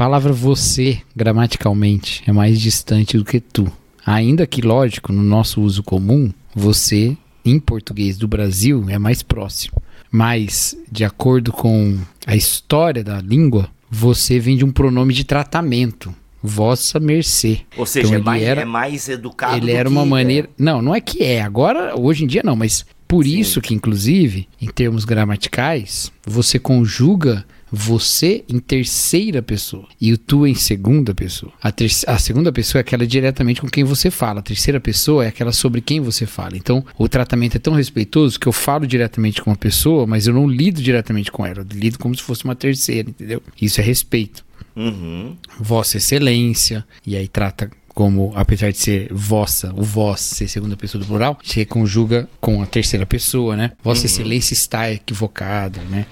palavra você, gramaticalmente, é mais distante do que tu. Ainda que, lógico, no nosso uso comum, você, em português do Brasil, é mais próximo. Mas, de acordo com a história da língua, você vem de um pronome de tratamento. Vossa mercê. Ou seja, Então, é, mais, era- é mais educado. Ele era uma maneira. Não, não é que é. Agora, hoje em dia não, mas por isso que, inclusive, em termos gramaticais, você conjuga você em terceira pessoa e o tu em segunda pessoa. A, a segunda pessoa é aquela diretamente com quem você fala. A terceira pessoa é aquela sobre quem você fala. Então, o tratamento é tão respeitoso que eu falo diretamente com a pessoa, mas eu não lido diretamente com ela. Eu lido como se fosse uma terceira, entendeu? Isso é respeito. Uhum. Vossa Excelência, e aí trata como, apesar de ser vossa, o vós ser segunda pessoa do plural, se conjuga com a terceira pessoa, né? Vossa Excelência está equivocada, né?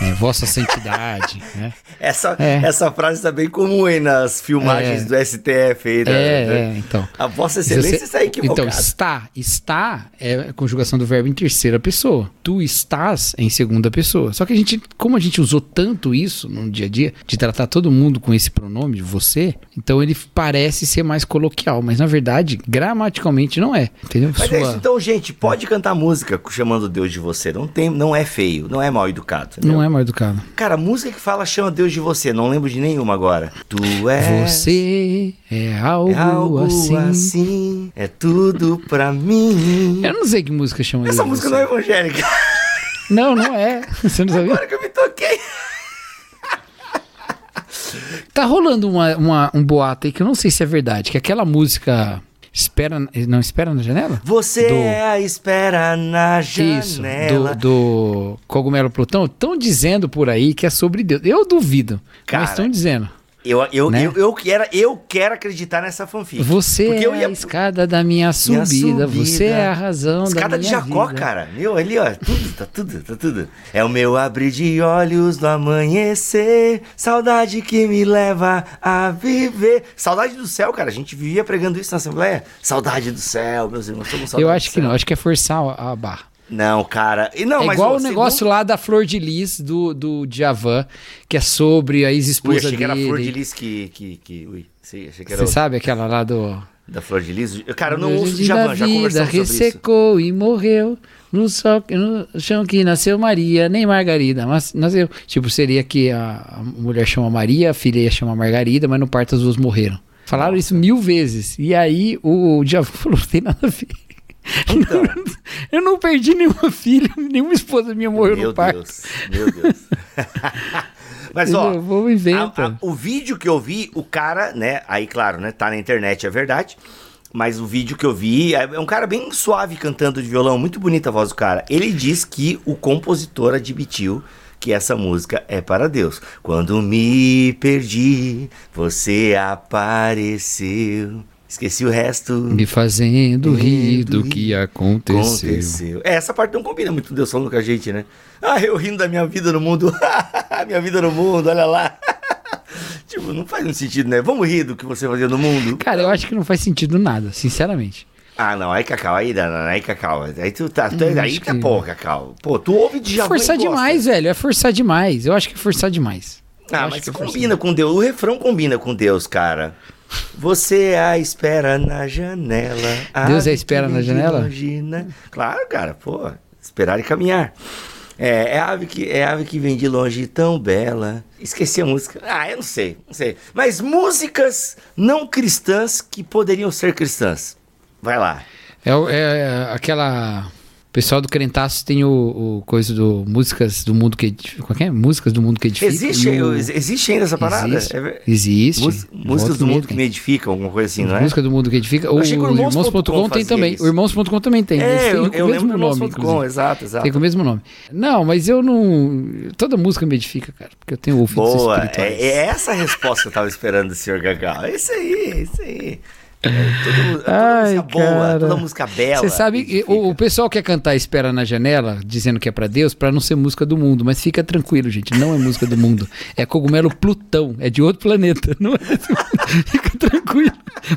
É, vossa Santidade, né? Essa, É. essa frase tá bem comum aí nas filmagens É. do STF aí, né? É, é, então. A Vossa Excelência Você- está equivocada. Então, está. Está é a conjugação do verbo em terceira pessoa. Tu estás em segunda pessoa. Só que a gente, como a gente usou tanto isso no dia a dia, de tratar todo mundo com esse pronome, você, então ele parece ser mais coloquial. Mas na verdade, gramaticalmente não é. Entendeu? Mas é Sua- isso, então, gente, pode cantar música chamando Deus de você. Não, tem, não é feio, não é mal educado. entendeu? Não é mal educado. Cara, música que fala chama Deus de você, não lembro de nenhuma agora. Tu és. Você é algo, É algo assim. assim. é tudo pra mim. Eu não sei que música chama Essa ele, música não é evangélica. Não, não é. Você não sabia? Agora que eu me toquei. Tá rolando uma, uma- um boato aí que eu não sei se é verdade, que aquela música Espera, não espera na janela? Você Do- é a espera na Isso, janela. do, do Cogumelo Plutão, estão dizendo por aí que é sobre Deus. Eu duvido, Cara, mas estão dizendo. Eu, eu, Né? eu, eu, quero, eu quero acreditar nessa fanfic. Você Porque é ia- a escada da minha subida, subida. você é a razão Escada da de minha Jacó, vida. cara. Meu, ali, ó. Tudo, tá tudo, tá tudo. É o meu abrir de olhos no amanhecer. Saudade que me leva a viver. Saudade do céu, cara. A gente vivia pregando isso na Assembleia. Saudade do céu, meus irmãos. Eu do acho que não, acho que é forçar a barra. Não, cara. E não, é mas, igual o negócio segundo- lá da Flor de Lis do, do Djavan, que é sobre a Ui, ex-esposa achei que era a dele. Flor de Lis que. que, que ui, sei, achei que era Você sabe aquela lá do. da Flor de Lis. Cara, eu não ouço Djavan, já conversamos sobre isso. ressecou e morreu no, sol, no chão que nasceu Maria, nem Margarida, mas nasceu. Tipo, seria que a, mulher chama Maria, a filha ia chamar Margarida, mas no parto as duas morreram. Falaram isso mil vezes. E aí o, o Djavan falou: não tem nada a ver. Então. eu não perdi nenhuma filha, nenhuma esposa minha morreu Meu no parto. Deus, meu Deus. Mas ó? Vou inventa. o vídeo que eu vi, o cara, né? Aí, claro, né? Tá na internet, é verdade. Mas o vídeo que eu vi é é um cara bem suave cantando de violão, muito bonita a voz do cara. Ele diz que o compositor admitiu que essa música é para Deus. Quando me perdi, você apareceu. Esqueci o resto. Me fazendo rir do que aconteceu. Aconteceu. É, essa parte não combina muito Deus falando com a gente, né? Ah, eu rindo da minha vida no mundo. minha vida no mundo, olha lá. tipo, não faz muito sentido, né? Vamos rir do que você fazia no mundo. Cara, eu acho que não faz sentido nada, sinceramente. Ah, não, aí Cacau, aí, não, aí Cacau. Aí tu tá, tu, Hum, aí tá que- pô, Cacau. Pô, tu ouve de É forçar demais, velho. É forçar demais. Eu acho que é forçar demais. Eu Ah, acho mas é combina com Deus. O refrão combina com Deus, cara. Você é a espera na janela. Deus é a espera na janela? Claro, cara, pô. Esperar e caminhar. É, é ave que é ave que vem de longe tão bela. Esqueci a música. Ah, eu não sei, não sei. Mas músicas não cristãs que poderiam ser cristãs. Vai lá. É, o- é aquela. Pessoal do Crentaço tem o, o coisa do músicas do mundo que edifica. Qual que é? Músicas do mundo que edifica. Existe, o- existe ainda essa parada? Existe. É Existe. Mús- músicas do mundo que tem. me edificam, alguma coisa assim, não é? Música do mundo que edifica. Eu O Irmãos.com Irmãos.com tem também. isso. O Irmãos.com também tem. É, têm eu, eu mesmo lembro do Irmãos.com, exato, exato. Tem com o mesmo nome. Não, mas eu não. Toda música me edifica, cara. Porque eu tenho ouvidos Boa, espirituais. é, é essa a resposta que eu tava esperando do senhor Gagal. É isso aí, é isso aí. É, toda, Ai, música boa, cara. toda música bela. Você sabe, que o, o pessoal quer cantar Espera na Janela, dizendo que é pra Deus, pra não ser música do mundo. Mas fica tranquilo, gente, não é música do mundo. É cogumelo Plutão, é de outro planeta. Não é. Fica tranquilo,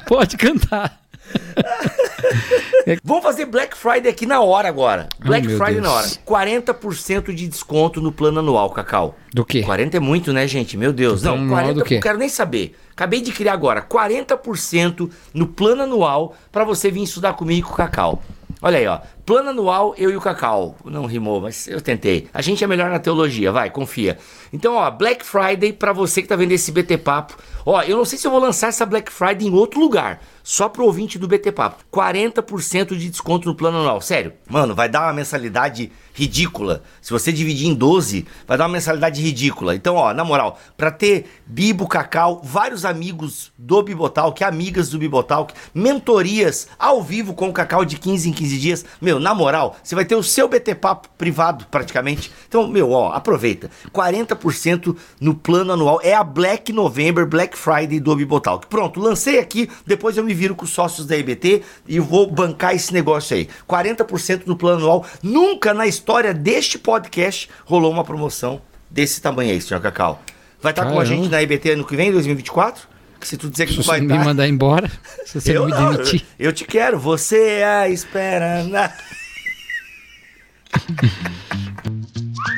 pode cantar. Vamos fazer Black Friday aqui na hora agora. Black meu Friday Deus. na hora. 40% de desconto no plano anual, Cacau. Do quê? 40 é muito, né, gente? Meu Deus. Do Não, plano anual 40 do quê? não quero nem saber. Acabei de criar agora. 40% no plano anual pra você vir estudar comigo com o Cacau. Olha aí, ó. Plano anual, eu e o Cacau. Não rimou, mas eu tentei. A gente é melhor na teologia, vai, confia. Então, ó, Black Friday pra você que tá vendo esse BT Papo. Ó, eu não sei se eu vou lançar essa Black Friday em outro lugar. Só pro ouvinte do BT Papo. 40% de desconto no plano anual. Sério. Mano, vai dar uma mensalidade ridícula. Se você dividir em 12, vai dar uma mensalidade ridícula. Então, ó, na moral, pra ter Bibo, Cacau, vários amigos do Bibotalk, amigas do Bibotalk, mentorias ao vivo com o Cacau de 15 em 15 dias. Meu, na moral, você vai ter o seu BT Papo privado praticamente. Então, meu, ó, aproveita. 40% no plano anual. É a Black November, Black Friday do Bibotalk. Pronto, lancei aqui, depois eu me viro com os sócios da IBT e vou bancar esse negócio aí. 40% no plano anual. Nunca na história deste podcast rolou uma promoção desse tamanho aí, senhor Cacau. Vai estar com a gente na IBT ano que vem, 2024? Que se tu dizer que Se você vai me mandar embora, se você eu me não, demitir. eu, eu te quero. Você é a espera. na-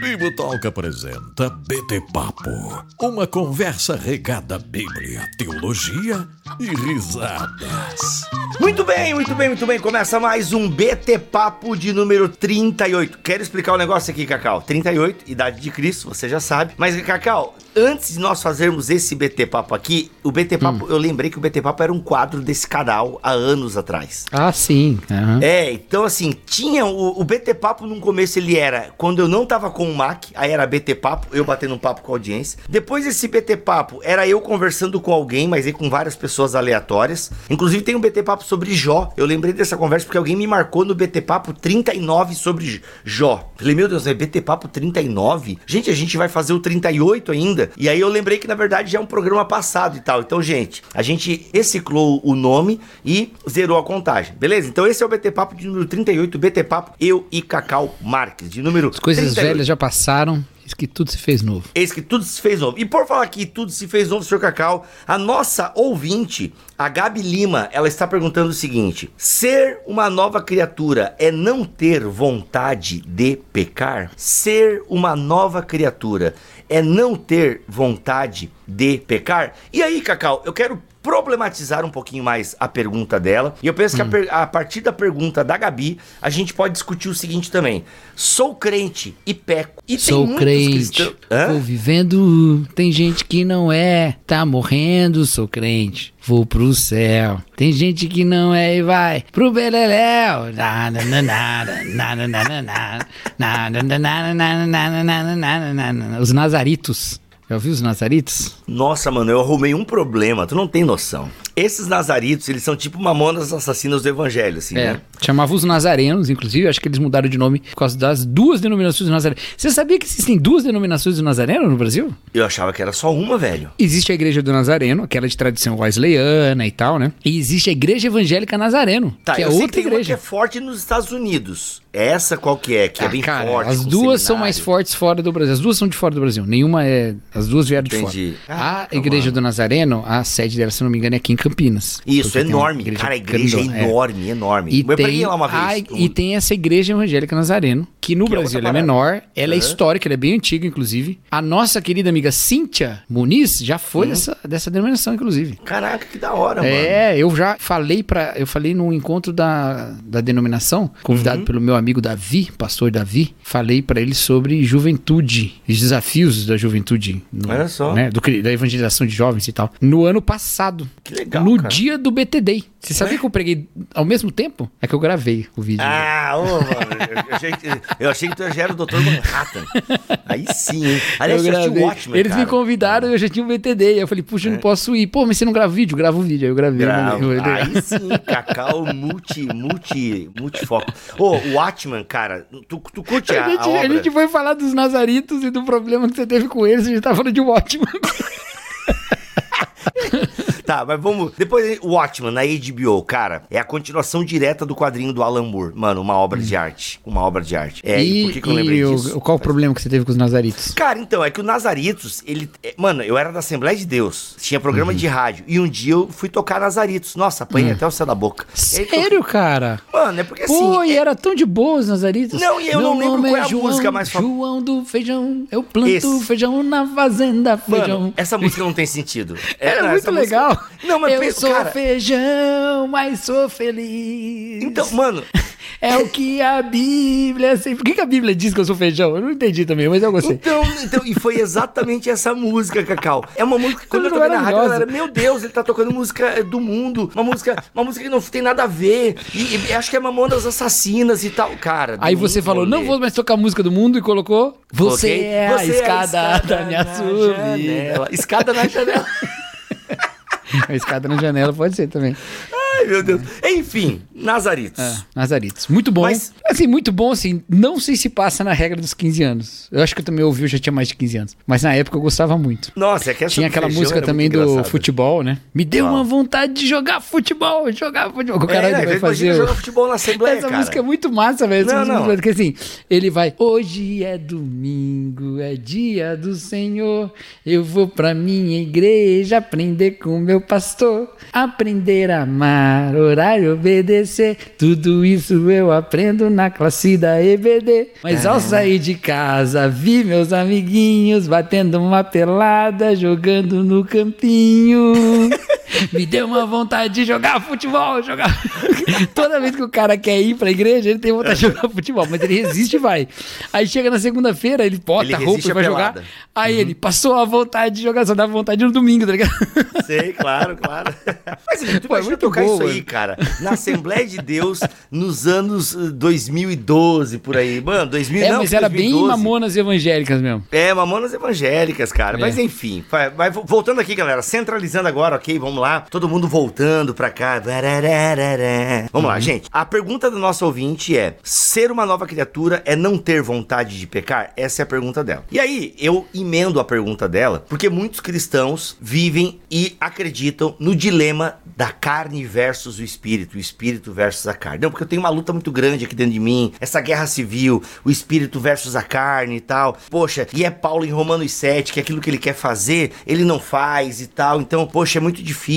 Bibotalk apresenta BT Papo, uma conversa regada à Bíblia, teologia e risadas. Muito bem, muito bem, muito bem. Começa mais um BT Papo de número 38. Quero explicar um negócio aqui, Cacau. 38, idade de Cristo, você já sabe. Mas, Cacau, antes de nós fazermos esse BT Papo aqui, o BT Papo, eu lembrei que o BT Papo era um quadro desse canal há anos atrás. Ah, sim. aham. É, então assim, tinha o, o BT Papo no começo ele era quando eu não tava com o Mac, aí era BT Papo, eu batendo um papo com a audiência. Depois esse BT Papo era eu conversando com alguém, mas aí com várias pessoas aleatórias. Inclusive tem um BT Papo sobre Jó. Eu lembrei dessa conversa porque alguém me marcou no BT Papo 39 sobre Jó. Falei, meu Deus, é BT Papo 39? Gente, a gente vai fazer o 38 ainda. E aí eu lembrei que na verdade já é um programa passado e tal. Então, gente, a gente reciclou o nome e zerou a contagem, beleza? Então esse é o BT Papo de número 38, BT Papo, eu e Cacau Marques, de número As coisas 38. velhas já passaram, que tudo se fez novo. Eis que tudo se fez novo. E por falar que tudo se fez novo, senhor Cacau, a nossa ouvinte, a Gabi Lima, ela está perguntando o seguinte: ser uma nova criatura é não ter vontade de pecar? Ser uma nova criatura é não ter vontade de pecar? E aí, Cacau, eu quero problematizar um pouquinho mais a pergunta dela. E eu penso que a, per- a partir da pergunta da Gabi, a gente pode discutir o seguinte também. Sou crente e peco. E tem Sou muitos crente, cristãos- Hã? vou vivendo. Tem gente que não é, tá morrendo, sou crente. Vou pro céu. Tem gente que não é e vai pro beleléu. Nada, nada, nada, nada, nada, nada, nada, nada, nada, nada. Os Nazaritos. Já ouviu os Nazaritos? Nossa, mano, eu arrumei um problema, tu não tem noção. Esses nazaritos, eles são tipo mamonas assassinas do evangelho, assim, É, né? Chamavam os nazarenos, inclusive, acho que eles mudaram de nome por causa das duas denominações do nazareno. Você sabia que existem duas denominações do nazareno no Brasil? Eu achava que era só uma, velho. Existe a igreja do Nazareno, aquela de tradição wesleyana e tal, né? E existe a igreja evangélica Nazareno, Tá, que é outra que tem uma que igreja. é forte nos Estados Unidos. Essa qual que é? Que é Ah, bem cara, forte. As duas são seminário. mais fortes fora do Brasil. As duas são de fora do Brasil. Nenhuma é. As duas vieram de Entendi. fora. Caraca, a igreja mano. do Nazareno, a sede dela, se não me engano, é aqui em Campinas. Isso, tem uma enorme. Cara, a igreja é grandona, enorme, enorme. E peguei lá uma a- vez. e tem essa igreja evangélica Nazareno, que no Que é Brasil é parada. menor, ela é Aham. histórica, ela é bem antiga, inclusive. A nossa querida amiga Cíntia Muniz já foi Uhum. dessa, dessa denominação, inclusive. Caraca, que da hora, mano. É, eu já falei para, eu falei num encontro da, da denominação, Uhum. convidado pelo meu amigo Davi, pastor Davi, falei para ele sobre juventude, os desafios da juventude, no- Olha só. né, do da evangelização de jovens e tal. No ano passado, Que legal, no cara. dia do BTD. Você sabia que eu preguei ao mesmo tempo? É que eu gravei o vídeo. Ah, ô, mano, eu achei, que, eu achei que tu já era o Dr. Manhattan. Aí sim, hein? Aliás, eu gravei. Watchmen, Eles cara? É. me convidaram e eu já tinha um BTD. Aí eu falei, puxa, eu não posso ir. Pô, mas você não grava vídeo? Grava o vídeo. Aí eu gravei. Grava. Eu- eu- Aí sim, Cacau multi, multi, multifoco. Ô, o Watchman, cara, tu, tu curte a, A gente, a a gente foi falar dos Nazaritos e do problema que você teve com eles, a gente tá falando de um ótimo. Tá, mas vamos. Depois, Watchman, na HBO, cara, é a continuação direta do quadrinho do Alan Moore. Mano, uma obra de arte. Uma obra de arte. É, e, e por que, que eu lembrei e disso? O, qual o problema que você teve com os Nazaritos? Cara, então, é que o Nazaritos, ele. é, Mano, eu era da Assembleia de Deus. Tinha programa de rádio. E um dia eu fui tocar Nazaritos. Nossa, apanhei até o céu da boca. Aí, Sério, cara? Mano, é porque Pô, assim. e é- era tão de boa os Nazaritos. Não, e eu Meu não lembro qual é a João, música mais fam- João do Feijão. Eu planto Esse. feijão na fazenda, feijão. Mano, essa música não tem sentido. Era não, muito legal. Não, mas eu pensa, sou cara, feijão, mas sou feliz. Então, mano, É o que a Bíblia. Por que, que a Bíblia diz que eu sou feijão? Eu não entendi também, mas eu gostei. Então, então, e foi exatamente essa música, Cacau. É uma música que quando eu toquei na rádio, a galera, meu Deus, ele tá tocando música eh, do mundo, uma música, uma música que não tem nada a ver. E, e acho que é Mamonas Assassinas e tal, cara. Aí você falou, não vou mais tocar música do mundo e colocou. Você Coloquei, é a "Você escada da minha subida. janela." Escada na janela. A escada na janela pode ser também. Ai, meu Deus. Enfim, Nazaritos. É, Nazaritos. Muito bom. Mas- Assim, muito bom, assim. Não sei se passa na regra dos 15 anos. Eu acho que eu também ouvi, eu já tinha mais de 15 anos. Mas na época eu gostava muito. Nossa, é que essa Tinha aquela música também do engraçada. futebol, né? Me deu uma vontade de jogar futebol, jogar futebol. O cara é, vai imagina fazer. jogar futebol na Assembleia, Essa cara. música é muito massa, velho. Não, é não. Porque assim, ele vai. Hoje é domingo, é dia do Senhor. Eu vou pra minha igreja aprender com meu pastor. Aprender a amar, orar e obedecer. Tudo isso eu aprendo na classe da EBD. Mas ao sair de casa, vi meus amiguinhos batendo uma pelada, jogando no campinho. Me deu uma vontade de jogar futebol, jogar. Toda vez que o cara quer ir pra igreja, ele tem vontade de jogar futebol, mas ele resiste e vai. Aí chega na segunda-feira, ele bota Ele a roupa e vai pelada. jogar. Aí ele passou a vontade de jogar, só dá vontade no domingo, tá ligado? Sei, claro, claro. Mas tu Pô, é muito tocar bom, isso aí, cara, na Assembleia de Deus nos anos eh, 2012, por aí. Mano, 2000 É, não, mas era bem 2012. mamonas evangélicas mesmo. É, mamonas evangélicas, cara. É. Mas enfim, vai, vai- voltando aqui, galera. Centralizando agora, ok? Vamos lá. Todo mundo voltando pra cá. Vamos Uhum. lá, gente. A pergunta do nosso ouvinte é: ser uma nova criatura é não ter vontade de pecar? Essa é a pergunta dela. E aí, eu emendo a pergunta dela, porque muitos cristãos vivem e acreditam no dilema da carne versus o espírito, o espírito versus a carne. Não, porque eu tenho uma luta muito grande aqui dentro de mim, essa guerra civil, o espírito versus a carne e tal. Poxa, e é Paulo em Romanos 7, que aquilo que ele quer fazer, ele não faz e tal. Então, poxa, é muito difícil.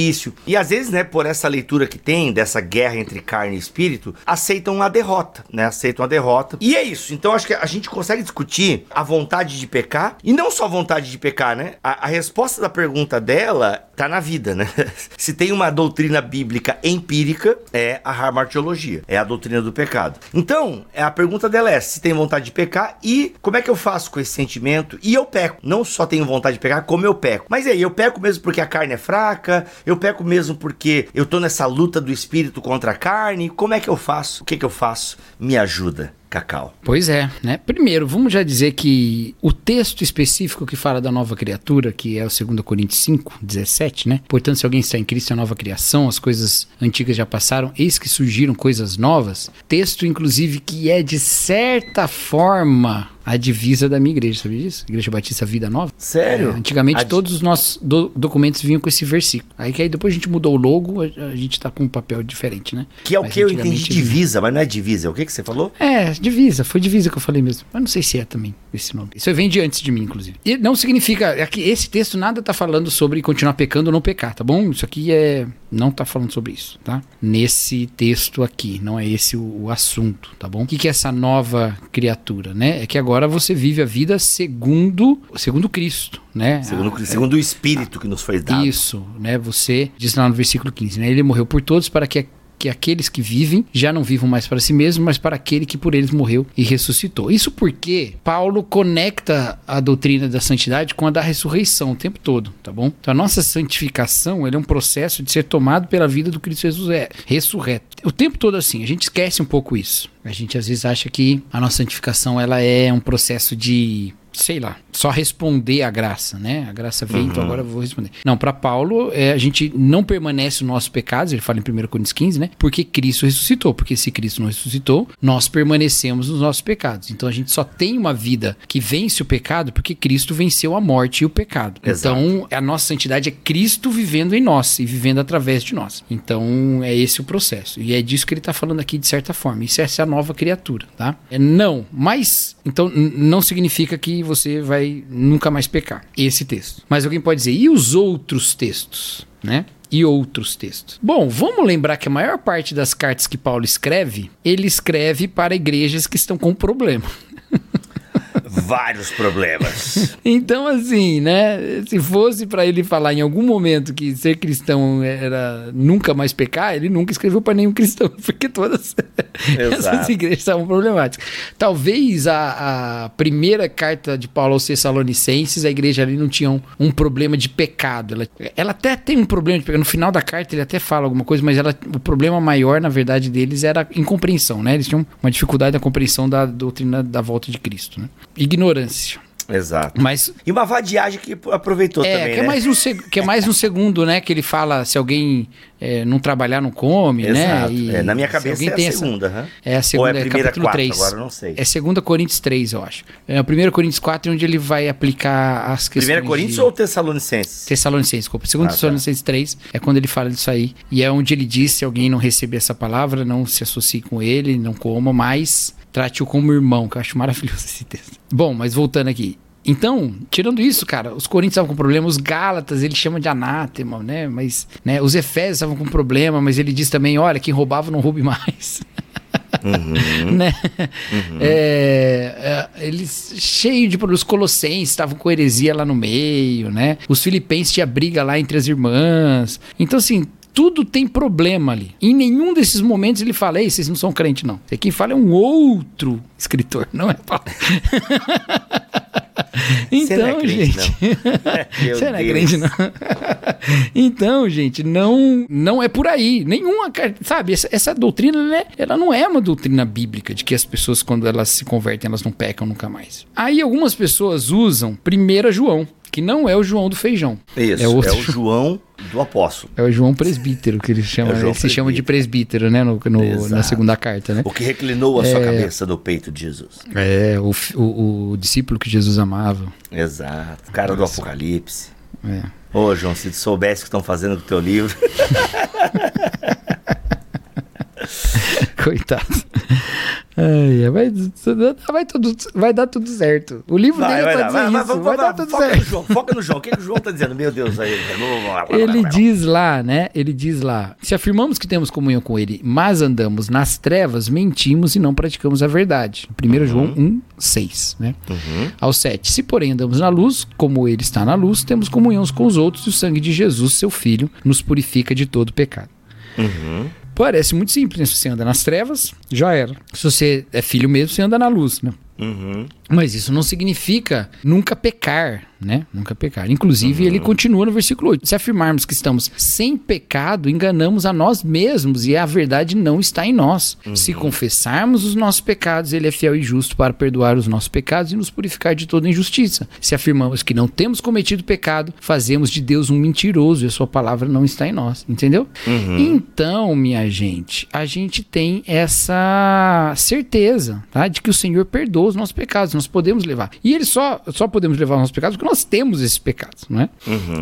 E às vezes, né, por essa leitura que tem dessa guerra entre carne e espírito, aceitam a derrota, né? Aceitam a derrota. E é isso. Então, acho que a gente consegue discutir a vontade de pecar e não só a vontade de pecar, né? A, a resposta da pergunta dela tá na vida, né? Se tem uma doutrina bíblica empírica, é a hamartiologia, é a doutrina do pecado. Então, a pergunta dela é se tem vontade de pecar e como é que eu faço com esse sentimento? E eu peco. Não só tenho vontade de pecar, como eu peco. Mas aí, eu peco mesmo porque a carne é fraca, eu peco mesmo porque eu tô nessa luta do espírito contra a carne. Como é que eu faço? O que que eu faço? Me ajuda. Cacau. Pois é, né? Primeiro, vamos já dizer que o texto específico que fala da nova criatura, que é o 2 Coríntios 5, 17, né? Portanto, se alguém está em Cristo, é nova criação, as coisas antigas já passaram, eis que surgiram coisas novas. Texto, inclusive, que é de certa forma a divisa da minha igreja, sabia disso? Igreja Batista Vida Nova. Sério? É, antigamente A- todos os nossos do- documentos vinham com esse versículo. Aí que aí depois a gente mudou o logo, a, a gente tá com um papel diferente, né? Que é o Mas que eu entendi divisa, mas não é divisa. O que que você falou? é, divisa, foi divisa que eu falei mesmo. Mas não sei se é também esse nome. Isso vem de antes de mim, inclusive. E não significa. É que esse texto nada tá falando sobre continuar pecando ou não pecar, tá bom? Isso aqui é. Não tá falando sobre isso, tá? Nesse texto aqui. Não é esse o, o assunto, tá bom? O que, que é essa nova criatura, né? É que agora você vive a vida segundo, segundo Cristo, né? Segundo, Ah, segundo o espírito que nos foi dado. isso, né? Você diz lá no versículo 15, né? Ele morreu por todos para que que aqueles que vivem já não vivam mais para si mesmos, mas para aquele que por eles morreu e ressuscitou. Isso porque Paulo conecta a doutrina da santidade com a da ressurreição o tempo todo, tá bom? Então a nossa santificação é um processo de ser tomado pela vida do Cristo Jesus é ressurreto. O tempo todo assim, a gente esquece um pouco isso. A gente às vezes acha que a nossa santificação ela é um processo de sei lá, só responder à graça, né? A graça veio, então agora eu vou responder. Não, para Paulo, é, a gente não permanece no nosso pecados, ele fala em 1 Coríntios 15, né? Porque Cristo ressuscitou. Porque se Cristo não ressuscitou, nós permanecemos nos nossos pecados. Então a gente só tem uma vida que vence o pecado porque Cristo venceu a morte e o pecado. Exato. Então a nossa santidade é Cristo vivendo em nós e vivendo através de nós. Então é esse o processo. E é disso que ele está falando aqui de certa forma. Isso é essa nova criatura, tá? É não, mas então não significa que você vai nunca mais pecar. Esse texto. Mas alguém pode dizer, e os outros textos, né? E outros textos. Bom, vamos lembrar que a maior parte das cartas que Paulo escreve, ele escreve para igrejas que estão com problema. Vários problemas. Então, assim, né? Se fosse para ele falar em algum momento que ser cristão era nunca mais pecar, ele nunca escreveu para nenhum cristão, porque todas essas igrejas estavam problemáticas. Talvez a, a primeira carta de Paulo aos Tessalonicenses, a igreja ali não tinha um, um problema de pecado. Ela, ela até tem um problema de pecado. No final da carta ele até fala alguma coisa, mas ela, o problema maior, na verdade, deles era a incompreensão, né? Eles tinham uma dificuldade na compreensão da doutrina da volta de Cristo, né? Ignorância. Exato. Mas E uma vadiagem que aproveitou é, também, que, é né? mais seg- que é mais no segundo, né? Que ele fala se alguém é, não trabalhar, não come, né? Exato. É, na minha cabeça é a tem essa- segunda, hã? É a segunda, Ou é a é primeira capítulo quatro, 3. agora eu não sei. É 2 Coríntios 3, eu acho. É o 1 Coríntios 4 é onde ele vai aplicar as questões. Primeira Coríntios de... ou Tessalonicenses? Tessalonicenses, desculpa. Segundo Ah, tá. Tessalonicenses 3 é quando ele fala disso aí. E é onde ele diz: se alguém não receber essa palavra, não se associe com ele, não coma, mas trate-o como irmão, que eu acho maravilhoso esse texto. Bom, mas voltando aqui. Então, tirando isso, cara, os Coríntios estavam com problema, os Gálatas ele chama de anátema, né? Mas, né, os Efésios estavam com problema, mas ele diz também: olha, quem roubava não roube mais. né? É, é, eles cheio de problemas. Os colossenses estavam com heresia lá no meio, né? Os filipenses tinha briga lá entre as irmãs. Então, assim. Tudo tem problema ali. Em nenhum desses momentos ele fala, ei, vocês não são crente, não. Quem fala é um outro escritor, não é Paulo. Não é então, gente. Você não é Deus. crente, não. então, gente, não, não é por aí. Nenhuma, sabe? Essa, essa doutrina, né? Ela não é uma doutrina bíblica de que as pessoas, quando elas se convertem, elas não pecam nunca mais. Aí algumas pessoas usam 1 João, que não é o João do feijão. Isso, é, é, outro o João do apóstolo. é o João presbítero, que ele chama. É ele se chama de presbítero, né? No, no- na segunda carta, né? O que reclinou a sua cabeça do peito de Jesus. É, o, o, o discípulo que Jesus amava. Exato. O cara do Apocalipse. É. Ô, João, se tu soubesse o que estão fazendo com o teu livro. Coitado. Ai, ai, vai, vai, tudo, vai dar tudo certo. O livro Vai, dele vai tá dar, vai, dizendo vai, isso, vai, dar tudo foca no certo. João, foca no João. O que, que o João tá dizendo? Meu Deus, aí. Ele diz lá, né? Ele diz lá: se afirmamos que temos comunhão com ele, mas andamos nas trevas, mentimos e não praticamos a verdade. 1 João 1, 6, né? Ao 7. Se, porém, andamos na luz, como ele está na luz, temos comunhão com os outros e o sangue de Jesus, seu filho, nos purifica de todo pecado. Parece muito simples, né? Se você anda nas trevas, já era. Se você é filho mesmo, você anda na luz, né? Uhum. Mas isso não significa nunca pecar, né? Nunca pecar. Inclusive, ele continua no versículo 8. Se afirmarmos que estamos sem pecado, enganamos a nós mesmos e a verdade não está em nós. Se confessarmos os nossos pecados, ele é fiel e justo para perdoar os nossos pecados e nos purificar de toda injustiça. Se afirmamos que não temos cometido pecado, fazemos de Deus um mentiroso e a sua palavra não está em nós. Entendeu? Então, minha gente, a gente tem essa certeza, tá? De que o Senhor perdoa os nossos pecados, nós podemos levar. E ele só, só podemos levar os nossos pecados porque nós temos esses pecados, não é?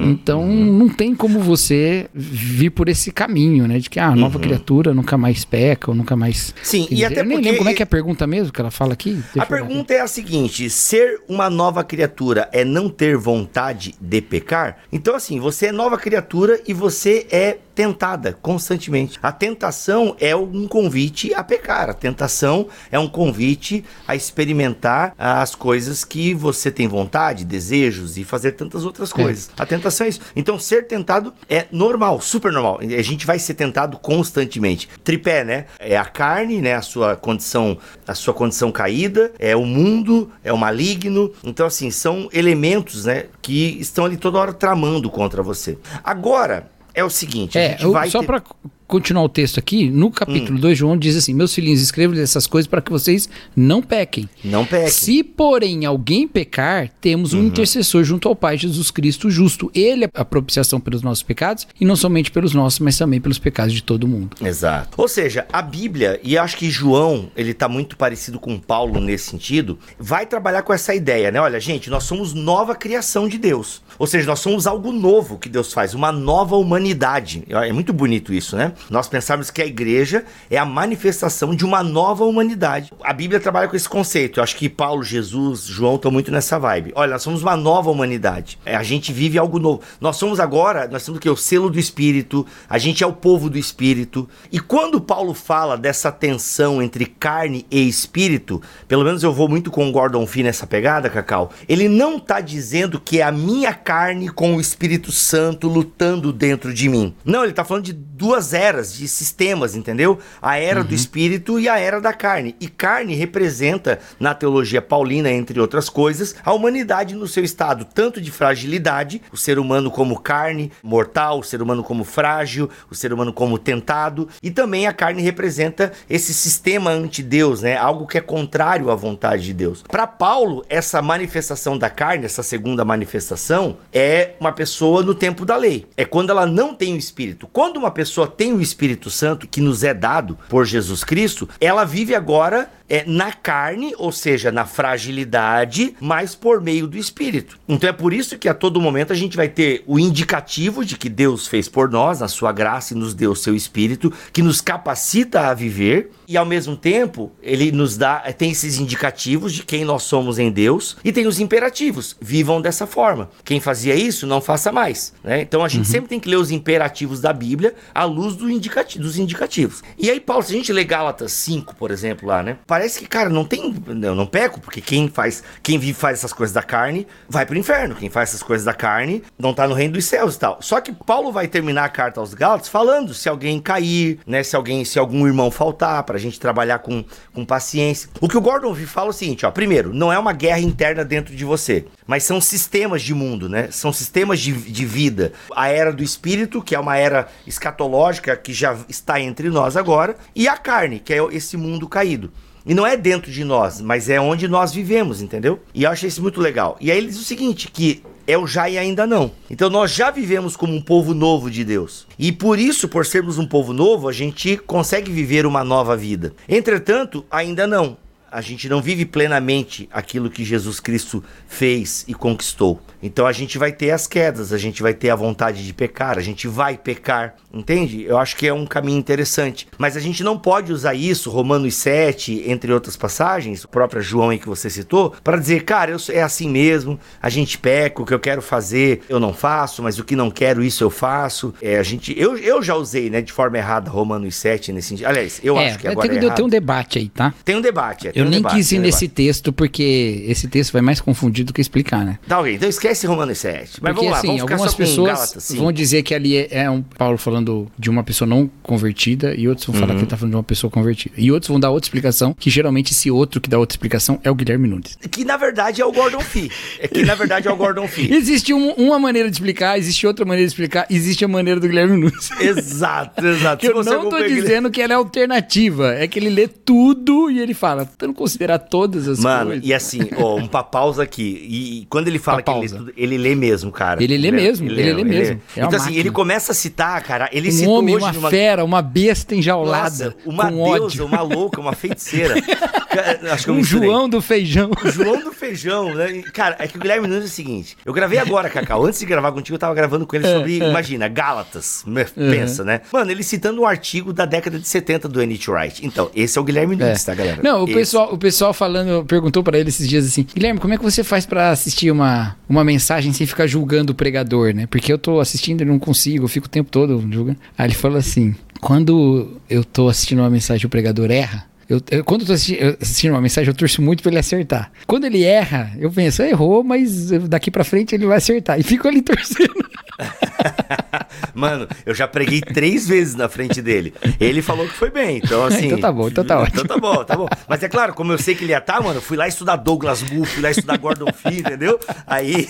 Então, não tem como você vir por esse caminho, né? De que, ah, nova criatura nunca mais peca ou nunca mais... Sim, Quer e dizer, até eu nem porque- lembro como é que é a pergunta mesmo que ela fala aqui. Deixa A pergunta é a seguinte: ser uma nova criatura é não ter vontade de pecar? Então, assim, você é nova criatura e você é tentada constantemente. A tentação é um convite a pecar. A tentação é um convite a experimentar as coisas que você tem vontade, desejos e fazer tantas outras coisas. A tentação é isso. Então, ser tentado é normal, super normal. A gente vai ser tentado constantemente. Tripé, né? É a carne, né? A sua condição, a sua condição caída, é o mundo, é o maligno. Então, assim, são elementos, né? Que estão ali toda hora tramando contra você. Agora, é o seguinte, a É, gente eu- vai só ter- pra continuar o texto aqui, no capítulo Hum. 2, João diz assim: Meus filhinhos, escrevo essas coisas para que vocês não pequem. Não peque. Se, porém, alguém pecar, temos um intercessor junto ao Pai, Jesus Cristo justo. Ele é a propiciação pelos nossos pecados, e não somente pelos nossos, mas também pelos pecados de todo mundo. Exato. Ou seja, a Bíblia, e acho que João, ele tá muito parecido com Paulo nesse sentido, vai trabalhar com essa ideia, né? Olha, gente, nós somos nova criação de Deus. Ou seja, nós somos algo novo que Deus faz, uma nova humanidade. É muito bonito isso, né? Nós pensamos que a igreja é a manifestação de uma nova humanidade. A Bíblia trabalha com esse conceito. Eu acho que Paulo, Jesus, João estão muito nessa vibe. Olha, nós somos uma nova humanidade. É, a gente vive algo novo. Nós somos agora, nós temos o selo do Espírito. A gente é o povo do Espírito. E quando Paulo fala dessa tensão entre carne e espírito, pelo menos eu vou muito com o Gordon Fee nessa pegada, Cacau. Ele não tá dizendo que é a minha carne com o Espírito Santo lutando dentro de mim. Não, ele tá falando de duas eras, de sistemas, entendeu? A era do espírito e a era da carne. E carne representa, na teologia paulina, entre outras coisas, a humanidade no seu estado tanto de fragilidade, o ser humano como carne mortal, o ser humano como frágil, o ser humano como tentado, e também a carne representa esse sistema anti-Deus, né? Algo que é contrário à vontade de Deus. Para Paulo, essa manifestação da carne, essa segunda manifestação, é uma pessoa no tempo da lei. É quando ela não tem o Espírito. Quando uma pessoa tem o Espírito Santo, que nos é dado por Jesus Cristo, ela vive agora é, na carne, ou seja, na fragilidade, mas por meio do Espírito. Então é por isso que a todo momento a gente vai ter o indicativo de que Deus fez por nós, na sua graça, e nos deu o seu Espírito, que nos capacita a viver, e ao mesmo tempo ele nos dá, tem esses indicativos de quem nós somos em Deus, e tem os imperativos, vivam dessa forma. Quem fazia isso, não faça mais. Né? Então a gente sempre tem que ler os imperativos da Bíblia à luz do indicati dos indicativos. E aí, Paulo, se a gente ler Gálatas 5, por exemplo, lá, né? Parece que, cara, não tem. Eu não peco, porque quem faz, quem vive faz essas coisas da carne, vai pro inferno. Quem faz essas coisas da carne não tá no reino dos céus e tal. Só que Paulo vai terminar a carta aos Gálatas falando se alguém cair, né? Se alguém, se algum irmão faltar, pra gente trabalhar com, com paciência. O que o Gordon V fala é o seguinte, ó. Primeiro, não é uma guerra interna dentro de você, mas são sistemas de mundo, né? São sistemas de, de vida. A era do espírito, que é uma era escatológica que já está entre nós agora, e a carne, que é esse mundo caído. E não é dentro de nós, mas é onde nós vivemos, entendeu? E eu achei isso muito legal. E aí ele diz o seguinte, que é o já e ainda não. Então nós já vivemos como um povo novo de Deus. E por isso, por sermos um povo novo, a gente consegue viver uma nova vida. Entretanto, ainda não. A gente não vive plenamente aquilo que Jesus Cristo fez e conquistou. Então a gente vai ter as quedas, a gente vai ter a vontade de pecar, a gente vai pecar, entende? Eu acho que é um caminho interessante. Mas a gente não pode usar isso, Romanos 7, entre outras passagens, o próprio João aí que você citou, para dizer, cara, eu, é assim mesmo, a gente peca, o que eu quero fazer eu não faço, mas o que não quero isso eu faço. É, a gente, eu, eu já usei, né, de forma errada Romanos 7 nesse sentido. Aliás, eu é, acho que agora ter, é tem um debate aí, tá? Tem um debate. é, tem Eu nem debate, quis ir nesse debate. texto porque esse texto vai mais confundir do que explicar, né? Tá, ok. Então esquece Romanos 7. Mas Porque vamos lá, assim, vamos algumas pessoas vão dizer que ali é, é um Paulo falando de uma pessoa não convertida e outros vão falar Uhum. que ele tá falando de uma pessoa convertida. E outros vão dar outra explicação, que geralmente esse outro que dá outra explicação é o Guilherme Nunes. Que na verdade é o Gordon Fee. É que na verdade é o Gordon Fee. Existe um- uma maneira de explicar, existe outra maneira de explicar, existe a maneira do Guilherme Nunes. exato, exato. Eu não tô dizendo que ela é alternativa, é que ele lê tudo e ele fala, tentando considerar todas as Mano, coisas. e assim, ó, um papausa aqui. E, e quando ele fala que ele lê, tudo, ele lê mesmo, cara. Ele lê mesmo, ele lê mesmo. É então, assim, máquina. ele começa a citar, cara. Ele um citou homem, hoje uma numa. fera, uma besta enjaulada, Nossa, uma deusa, ódio. uma louca, uma feiticeira. Cara, Acho que eu Um. João do feijão. O João do Feijão, né? Cara, é que o Guilherme Nunes é o seguinte. Eu gravei agora, Cacau. Antes de gravar contigo, eu tava gravando com ele É, sobre, imagina, Gálatas. Me- Pensa, né? Mano, ele citando um artigo da década de 70 do N.T. Wright. Então, esse é o Guilherme Nunes, tá, galera? Não, o Esse. pessoal, o pessoal falando, perguntou pra ele esses dias assim: Guilherme, como é que você faz pra assistir uma, uma mensagem sem ficar julgando o pregador, né? Porque eu tô assistindo e não consigo, eu fico o tempo todo julgando. Aí ele falou assim: quando eu tô assistindo uma mensagem e o pregador erra. Eu, eu- quando eu tô assisti- eu assistindo uma mensagem, eu torço muito pra ele acertar. Quando ele erra, eu penso, errou, mas daqui pra frente ele vai acertar. E fico ali torcendo. Mano, eu já preguei três vezes na frente dele. Ele falou que foi bem, então assim... Então tá bom, então tá ótimo. Então tá bom, tá bom. Mas é claro, como eu sei que ele ia estar, mano, eu fui lá estudar Douglas Moo, fui lá estudar Gordon Fee, entendeu? Aí...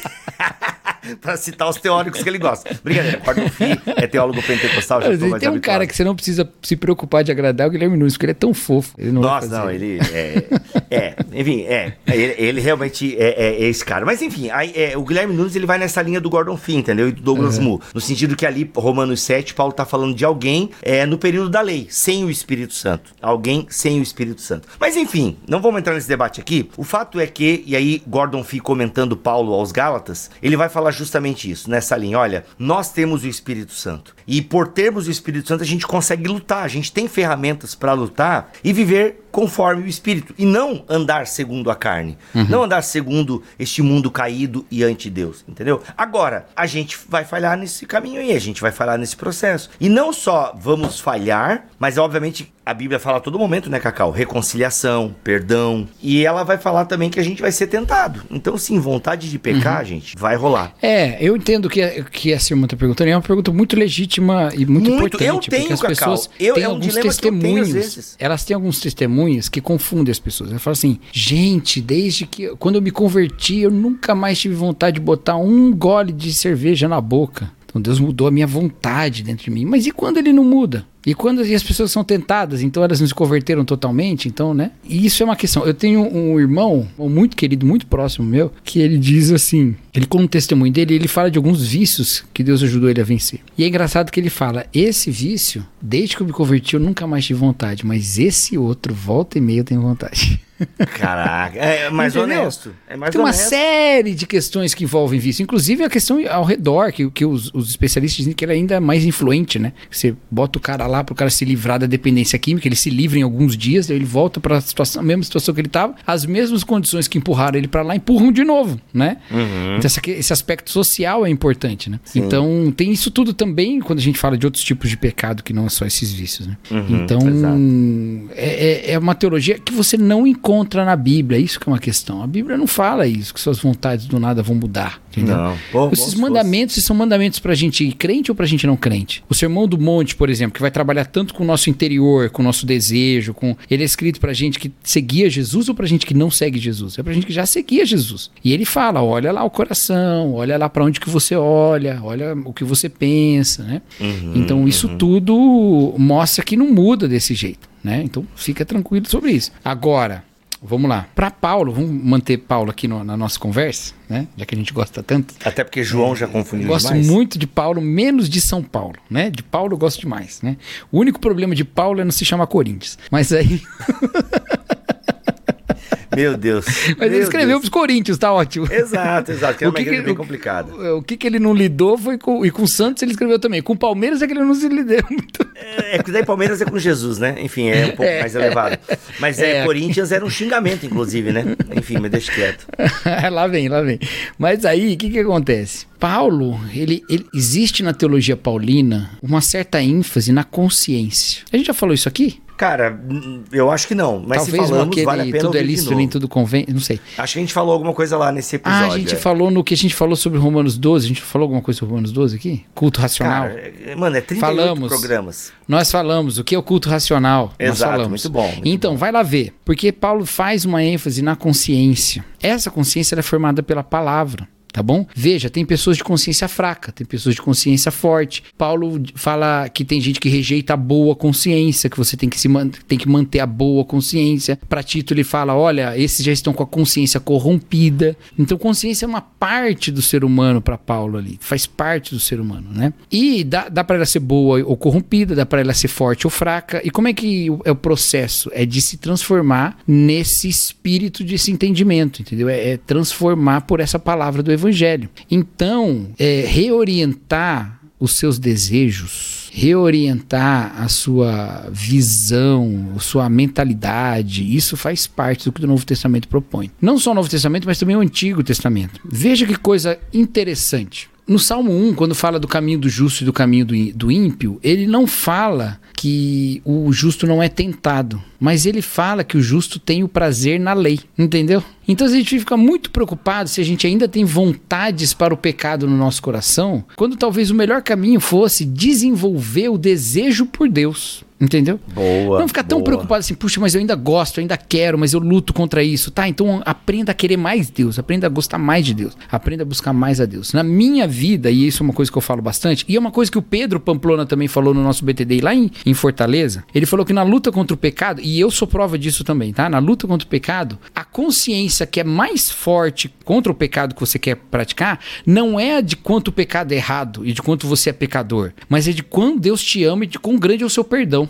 pra citar os teóricos que ele gosta. Brincadeira, Gordon Fee é teólogo pentecostal, já mais tem um habituado. cara que você não precisa se preocupar de agradar, o Guilherme Nunes, porque ele é tão fofo. Não Nossa, não, ele é, é, enfim, é, ele, ele realmente é, é- é esse cara. Mas enfim, aí, é, o Guilherme Nunes ele vai nessa linha do Gordon Fee, entendeu? E do Douglas Moo, no sentido que ali Romanos 7, Paulo tá falando de alguém é, no período da lei, sem o Espírito Santo, alguém sem o Espírito Santo. Mas enfim, não vamos entrar nesse debate aqui. O fato é que e aí Gordon Fee comentando Paulo aos Gálatas, ele vai falar justamente isso nessa linha. Olha, nós temos o Espírito Santo e por termos o Espírito Santo a gente consegue lutar, a gente tem ferramentas para lutar e viver conforme o Espírito e não andar segundo a carne, não andar segundo este mundo caído e ante Deus, entendeu? Agora a gente vai falhar nesse caminho aí, a gente vai falhar nesse processo e não só vamos falhar, mas obviamente a Bíblia fala a todo momento, né, Cacau? Reconciliação, perdão. E ela vai falar também que a gente vai ser tentado. Então, sim, vontade de pecar, gente, vai rolar. É, eu entendo que, que essa irmã tá perguntando, e é uma pergunta muito legítima e muito, Muito. importante. Eu porque tenho, as Cacau. pessoas Eu- têm é um alguns tenho testemunhos. vezes. Elas têm alguns testemunhos que confundem as pessoas. Elas falam assim, gente, desde que quando eu me converti, eu nunca mais tive vontade de botar um gole de cerveja na boca. Então Deus mudou a minha vontade dentro de mim. Mas e quando ele não muda? E quando as pessoas são tentadas, então elas não se converteram totalmente, então, né? E isso é uma questão. Eu tenho um irmão, um muito querido, muito próximo meu, que ele diz assim, ele conta o testemunho dele, ele fala de alguns vícios que Deus ajudou ele a vencer. E é engraçado que ele fala, esse vício, desde que eu me converti, eu nunca mais tive vontade, mas esse outro, volta e meia, eu tenho vontade. Caraca, é mais Entendeu? honesto. É mais Tem uma honesto. série de questões que envolvem vício, inclusive a questão ao redor, que, que os, os especialistas dizem que ele é ainda mais influente, né? Você bota o cara lá pro cara se livrar da dependência química, ele se livra em alguns dias, ele volta pra situação, a mesma situação que ele tava, as mesmas condições que empurraram ele pra lá, empurram de novo, né? Então essa esse aspecto social é importante, né? Então tem isso tudo também quando a gente fala de outros tipos de pecado que não é só esses vícios, né? então exato. é, é- é uma teologia que você não encontra na Bíblia, isso que é uma questão. A Bíblia não fala isso, que suas vontades do nada vão mudar, entendeu? Não. Bom Esses se mandamentos são mandamentos pra gente crente ou pra gente não crente? O Sermão do Monte, por exemplo, que vai trabalhar tanto com o nosso interior, com o nosso desejo, com ele é escrito pra gente que seguia Jesus ou pra gente que não segue Jesus? É pra gente que já seguia Jesus. E ele fala, olha lá o coração, olha lá pra onde que você olha, olha o que você pensa, né? Uhum, então isso tudo mostra que não muda desse jeito, né? Então fica tranquilo sobre isso. Agora, Vamos lá. Para Paulo, vamos manter Paulo aqui no- na nossa conversa, né? Já que a gente gosta tanto. Até porque João já confundiu Gosto demais. muito de Paulo, menos de São Paulo, né? De Paulo eu gosto demais, né? O único problema de Paulo é não se chamar Corinthians. Mas aí. Meu Deus. Mas ele escreveu Deus. pros Corinthians, tá ótimo. Exato, exato. Que é O uma que bem complicada. O que, que ele não lidou foi com. E com o Santos ele escreveu também. Com o Palmeiras é que ele não se lidou muito. É, é que daí Palmeiras é com Jesus, né? Enfim, é um pouco mais elevado. Mas é, É. Corinthians era um xingamento, inclusive, né? Enfim, mas deixa quieto. lá vem, lá vem. Mas aí, o que, que acontece? Paulo, ele, ele- existe na teologia paulina uma certa ênfase na consciência. A gente já falou isso aqui? Cara, eu acho que não. Mas Talvez se falamos, aquele vale a pena tudo é lícito, nem tudo convém, não sei. Acho que a gente falou alguma coisa lá nesse Ah, episódio. a gente é. falou no que a gente falou sobre Romanos 12, a gente falou alguma coisa sobre Romanos 12 aqui? Culto racional. Cara, é- mano, é 38 Falamos. programas. Nós falamos o que é o culto racional. Nós Exato, falamos. muito bom, muito então, vai lá ver. Porque Paulo faz uma ênfase na consciência. Essa consciência é formada pela palavra. Tá bom? Veja, tem pessoas de consciência fraca, tem pessoas de consciência forte. Paulo fala que tem gente que rejeita a boa consciência, que você tem que, se man- tem que manter a boa consciência. Para Tito, ele fala: olha, esses já estão com a consciência corrompida. Então, consciência é uma parte do ser humano para Paulo ali, faz parte do ser humano, né? E dá, dá para ela ser boa ou corrompida, dá para ela ser forte ou fraca. E como é que é o processo? É de se transformar nesse espírito desse entendimento, entendeu? É, é transformar por essa palavra do evangelho. Então, é, reorientar os seus desejos, reorientar a sua visão, sua mentalidade, isso faz parte do que o Novo Testamento propõe. Não só o Novo Testamento, mas também o Antigo Testamento. Veja que coisa interessante. No Salmo 1, quando fala do caminho do justo e do caminho do ímpio, ele não fala que o justo não é tentado, mas ele fala que o justo tem o prazer na lei, entendeu? Então a gente fica muito preocupado se a gente ainda tem vontades para o pecado no nosso coração, quando talvez o melhor caminho fosse desenvolver o desejo por Deus. Entendeu? Boa. Não ficar tão boa. preocupado assim, puxa, mas eu ainda gosto, eu ainda quero, mas eu luto contra isso. Tá, então aprenda a querer mais Deus, aprenda a gostar mais de Deus, aprenda a buscar mais a Deus. Na minha vida, e isso é uma coisa que eu falo bastante, e é uma coisa que o Pedro Pamplona também falou no nosso BTD lá em, em Fortaleza, ele falou que na luta contra o pecado, e eu sou prova disso também, tá? Na luta contra o pecado, a consciência que é mais forte contra o pecado que você quer praticar, não é a de quanto o pecado é errado e de quanto você é pecador, mas é de quanto Deus te ama e de quão grande é o seu perdão.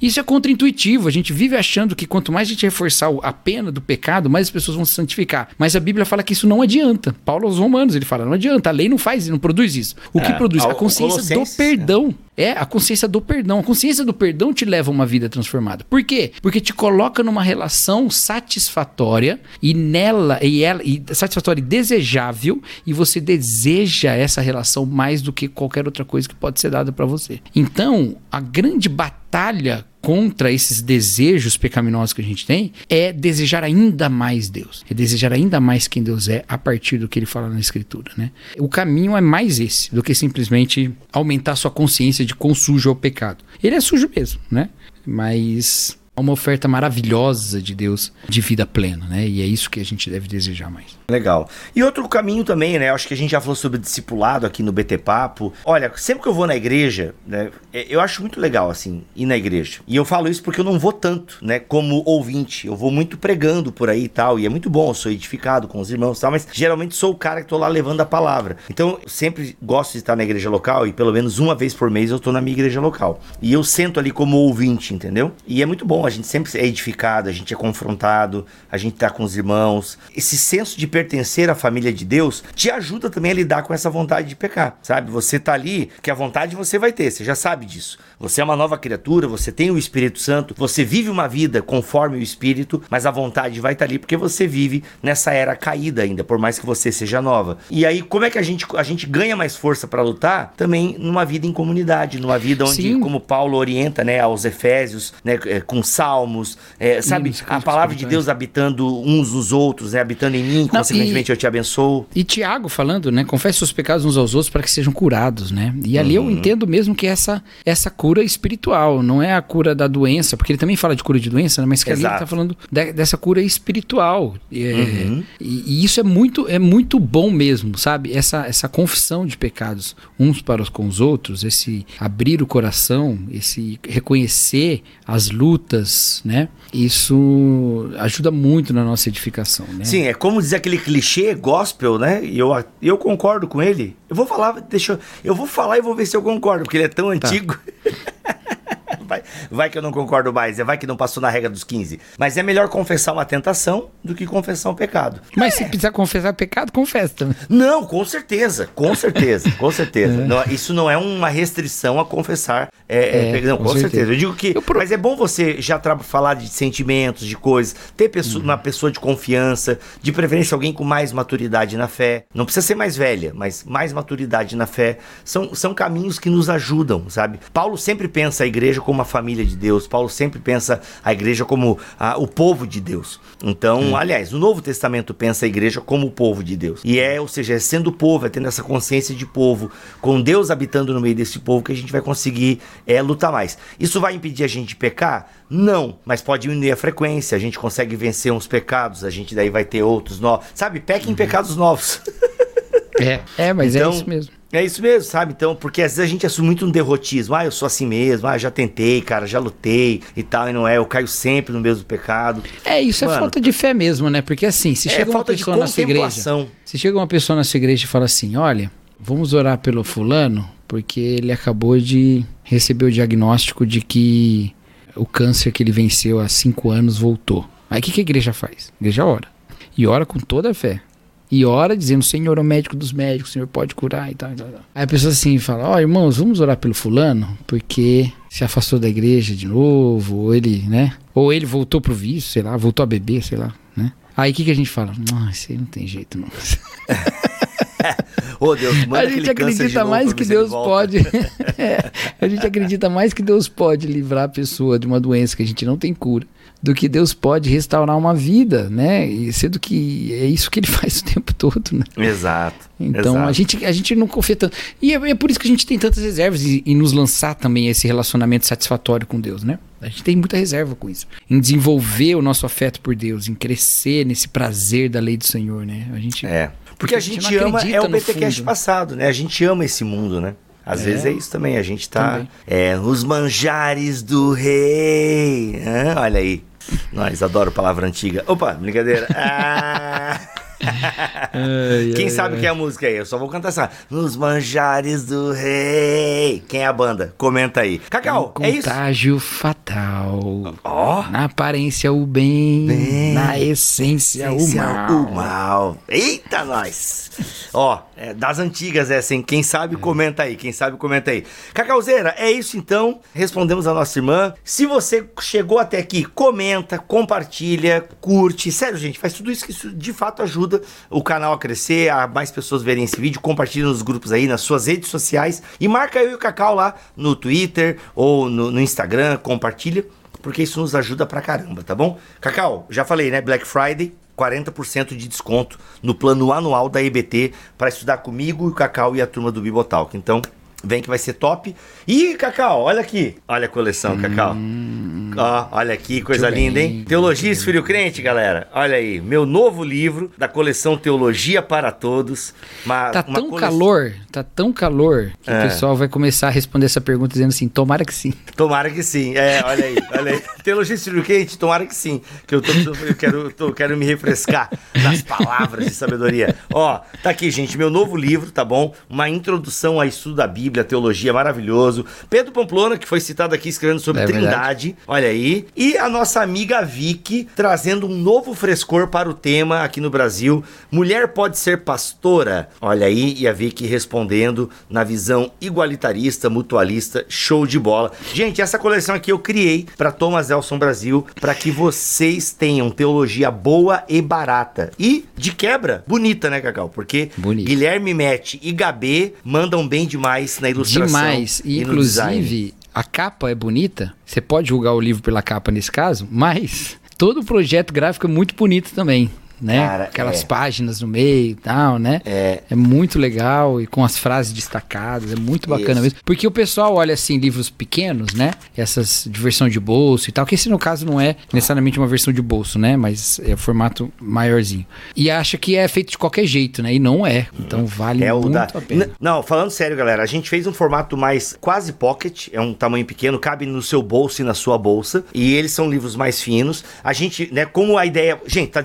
Isso é contraintuitivo. A gente vive achando que quanto mais a gente reforçar a pena do pecado, mais as pessoas vão se santificar. Mas a Bíblia fala que isso não adianta. Paulo aos Romanos, ele fala, não adianta. A lei não faz, não produz isso. O que É, produz? A consciência do perdão. É, a consciência do perdão. A consciência do perdão te leva a uma vida transformada. Por quê? Porque te coloca numa relação satisfatória e nela, e ela, e satisfatória e desejável, e você deseja essa relação mais do que qualquer outra coisa que pode ser dada para você. Então, a grande batalha contra esses desejos pecaminosos que a gente tem é desejar ainda mais Deus. É desejar ainda mais quem Deus é a partir do que ele fala na escritura, né? O caminho é mais esse do que simplesmente aumentar sua consciência de quão sujo é o pecado. Ele é sujo mesmo, né? Mas é uma oferta maravilhosa de Deus de vida plena, né? E é isso que a gente deve desejar mais. Legal. E outro caminho também, né? Acho que a gente já falou sobre discipulado aqui no BT Papo. Olha, sempre que eu vou na igreja, né? é- Eu acho muito legal, assim, ir na igreja. E eu falo isso porque eu não vou tanto, né? Como ouvinte. Eu vou muito pregando por aí e tal. E é muito bom, eu sou edificado com os irmãos e tal. Mas geralmente sou o cara que tô lá levando a palavra. Então, eu sempre gosto de estar na igreja local. E pelo menos uma vez por mês eu tô na minha igreja local. E eu sento ali como ouvinte, entendeu? E é muito bom. A gente sempre é edificado, a gente é confrontado, a gente tá com os irmãos. Esse senso de pertencer à família de Deus te ajuda também a lidar com essa vontade de pecar, sabe? Você tá ali, que a vontade você vai ter, você já sabe disso. Você é uma nova criatura, você tem o Espírito Santo, você vive uma vida conforme o Espírito, mas a vontade vai estar ali porque você vive nessa era caída ainda, por mais que você seja nova. E aí, como é que a gente, a gente ganha mais força para lutar? Também numa vida em comunidade, numa vida onde, Sim. como Paulo orienta, né, aos Efésios, né, é, com salmos, é, sabe, Isso, a palavra de. Deus habitando uns nos outros, né, habitando em mim, Não, consequentemente eu te abençoo. E Tiago falando, né? Confesse seus pecados uns aos outros para que sejam curados, né? E ali eu entendo mesmo que essa essa cura espiritual, não é a cura da doença, porque ele também fala de cura de doença, né? Mas que ali ele Exato. tá falando de- dessa cura espiritual. É, e, e isso é muito é muito bom mesmo, sabe? Essa essa confissão de pecados uns para os com os outros, esse abrir o coração, esse reconhecer as lutas, né? Isso ajuda muito na nossa edificação, né? Sim, é como dizer aquele clichê gospel, né? E eu, eu concordo com ele. Eu vou falar, deixa eu, eu vou falar e vou ver se eu concordo, porque ele é tão antigo. Vai, vai que eu não concordo mais, é vai que não passou na regra dos 15. Mas é melhor confessar uma tentação do que confessar um pecado. Mas se precisar confessar pecado, confessa também. Não, com certeza, com certeza, com certeza. Não, isso não é uma restrição a confessar. É, é, É, não, com com, certeza. certeza. Eu digo que. Eu pro- Mas é bom você já falar de sentimentos, de coisas, ter pessoa- uma pessoa de confiança, de preferência alguém com mais maturidade na fé. Não precisa ser mais velha, mas mais maturidade na fé. São, são caminhos que nos ajudam, sabe? Paulo sempre pensa a igreja como a família de Deus. Paulo sempre pensa a igreja como ah, o povo de Deus. Então, aliás, o Novo Testamento pensa a igreja como o povo de Deus. E é, ou seja, é sendo povo, é tendo essa consciência de povo, com Deus habitando no meio desse povo, que a gente vai conseguir é, lutar mais. Isso vai impedir a gente de pecar? Não, mas pode diminuir a frequência, a gente consegue vencer uns pecados, a gente daí vai ter outros novos. Sabe, peca em pecados novos. É, é mas Então, é isso mesmo. É isso mesmo, sabe? Então, porque às vezes a gente assume muito um derrotismo. Ah, eu sou assim mesmo. Ah, já tentei, cara, já lutei e tal, e não é. Eu caio sempre no mesmo pecado. É, isso é Mano, falta de fé mesmo, né? Porque assim, se É chega uma falta de pessoa na sua igreja. Se chega uma pessoa na sua igreja e fala assim: olha, vamos orar pelo fulano, porque ele acabou de receber o diagnóstico de que o câncer que ele venceu há cinco anos voltou. Aí o que, que a igreja faz? A igreja ora. E ora com toda a fé. E ora dizendo, Senhor é o médico dos médicos, o Senhor pode curar e tal, e tal, e tal. Aí a pessoa assim fala, ó irmãos, vamos orar pelo fulano, porque se afastou da igreja de novo, ou ele, né? Ou ele voltou pro vício, sei lá, voltou a beber, sei lá, né? Aí o que, que a gente fala? Não, isso aí não tem jeito, não. Ô, Deus, manda a gente acredita novo mais que Deus pode. É, a gente acredita mais que Deus pode livrar a pessoa de uma doença que a gente não tem cura, do que Deus pode restaurar uma vida, né? E sendo que é isso que ele faz o tempo todo, né? Exato. Então exato. a gente, a gente não confia tanto. E é, é por isso que a gente tem tantas reservas em, em nos lançar também a esse relacionamento satisfatório com Deus, né? A gente tem muita reserva com isso. Em desenvolver o nosso afeto por Deus, em crescer nesse prazer da lei do Senhor, né? A gente É. Porque a gente, não ama, acredita é o BTcast fundo. passado, né? A gente ama esse mundo, né? Às É. vezes é isso também, a gente tá. Também. É, os manjares do rei. Hã? olha aí. Nós adoro palavra antiga. Opa, brincadeira. Ah. Quem sabe que é a música aí? Eu só vou cantar essa. Nos manjares do rei. Quem é a banda? Comenta aí. Cacau, é isso? Contágio fatal. Ó. Na aparência o bem, Bem. na essência, o é mal. o mal. Eita, nós! Ó, é, das antigas essa, hein? Quem sabe, comenta aí. Quem sabe, comenta aí. Cacauzeira, é isso então. Respondemos a nossa irmã. Se você chegou até aqui, comenta, compartilha, curte. Sério, gente, faz tudo isso que isso de fato ajuda o canal a crescer, a mais pessoas verem esse vídeo. Compartilha nos grupos aí, nas suas redes sociais. E marca eu e o Cacau lá no Twitter ou no, no Instagram. Compartilha porque isso nos ajuda pra caramba, tá bom? Cacau, já falei, né? Black Friday, 40% de desconto no plano anual da EBT para estudar comigo, o Cacau e a turma do Bibotalk. Então, vem que vai ser top. E, Cacau, olha aqui. Olha a coleção, Cacau. Ó, olha aqui, coisa bem. linda, hein? Teologia Esfrio Crente, galera. Olha aí, meu novo livro da coleção Teologia para Todos. Uma, Tá uma tão cole- calor, tá tão calor, que É. o pessoal vai começar a responder essa pergunta dizendo assim, tomara que sim. Tomara que sim. É, olha aí, olha aí. Teologia Esfrio Quente, tomara que sim. Que eu, tô, eu quero, tô- quero me refrescar nas palavras de sabedoria. Ó, tá aqui, gente, meu novo livro, tá bom? Uma introdução ao estudo da Bíblia, teologia, maravilhoso. Pedro Pamplona, que foi citado aqui escrevendo sobre É verdade. Trindade, olha aí. E a nossa amiga Vicky, trazendo um novo frescor para o tema aqui no Brasil. Mulher pode ser pastora? Olha aí, e a Vicky respondendo na visão igualitarista, mutualista, show de bola. Gente, essa coleção aqui eu criei para Thomas Elson Brasil, para que vocês tenham teologia boa e barata. E, de quebra, bonita, né, Cacau? Porque Bonita. Guilherme Mete e Gabê mandam bem demais na ilustração. Demais. E, e inclusive, a capa é bonita. Você pode julgar o livro pela capa nesse caso, mas todo o projeto gráfico é muito bonito também. Né? Cara, Aquelas é. páginas no meio e tal, né? É. É muito legal e com as frases destacadas, é muito bacana Isso. mesmo. Porque o pessoal olha assim, livros pequenos, né? Essas de versão de bolso e tal, que esse no caso não é necessariamente uma versão de bolso, né? Mas é o formato maiorzinho. E acha que é feito de qualquer jeito, né? E não é. Então vale É muito da. a pena. N- Não, falando sério, galera, a gente fez um formato mais quase pocket, é um tamanho pequeno, cabe no seu bolso e na sua bolsa. E eles são livros mais finos. A gente, né, como a ideia. Gente, tá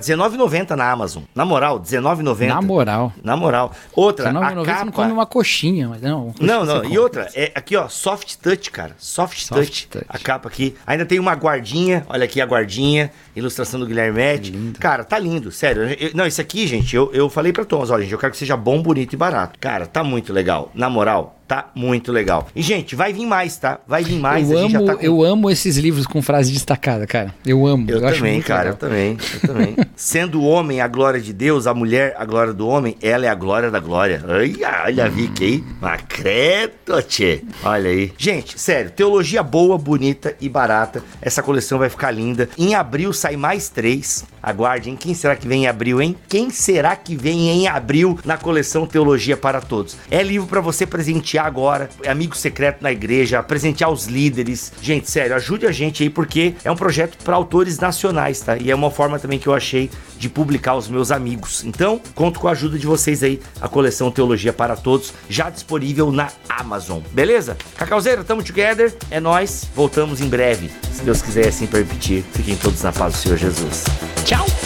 R$19,90 na Amazon. Na moral, R$19,90. Na moral. Na moral. Outra, a 19,90 você não capa. come uma coxinha, mas não. Não, não. E outra, é aqui, ó, soft touch, cara. Soft, Soft touch, touch. A capa aqui. Ainda tem uma guardinha. Olha aqui a guardinha. Ilustração do Guilherme Mete. Cara, tá lindo, sério. Eu- não, isso aqui, gente, eu, eu falei pra Thomas, olha, gente, eu quero que seja bom, bonito e barato. Cara, tá muito legal. Na moral, tá muito legal. E, gente, vai vir mais, tá? Vai vir mais. eu amo, tá com... eu amo esses livros com frase destacada, cara. Eu amo. Eu, acho também, cara, eu legal. também, eu também. Sendo o homem a glória de Deus, a mulher a glória do homem, ela é a glória da glória. Olha, olha a Vicky aí. Macreto, tchê. Olha aí. Gente, sério, teologia boa, bonita e barata. Essa coleção vai ficar linda. Em abril sai mais três. Aguarde, hein? Quem será que vem em abril, hein? Quem será que vem em abril na coleção Teologia para Todos? É livro pra você presentear agora, é amigo secreto na igreja, presentear os líderes. Gente, sério, ajude a gente aí porque é um projeto para autores nacionais, tá? E é uma forma também que eu achei de publicar os meus amigos. Então, conto com a ajuda de vocês aí, a coleção Teologia para Todos, já disponível na Amazon. Beleza? Cacauzeira, tamo together, é nós. Voltamos em breve, se Deus quiser assim permitir. Fiquem todos na paz do Senhor Jesus. Tchau!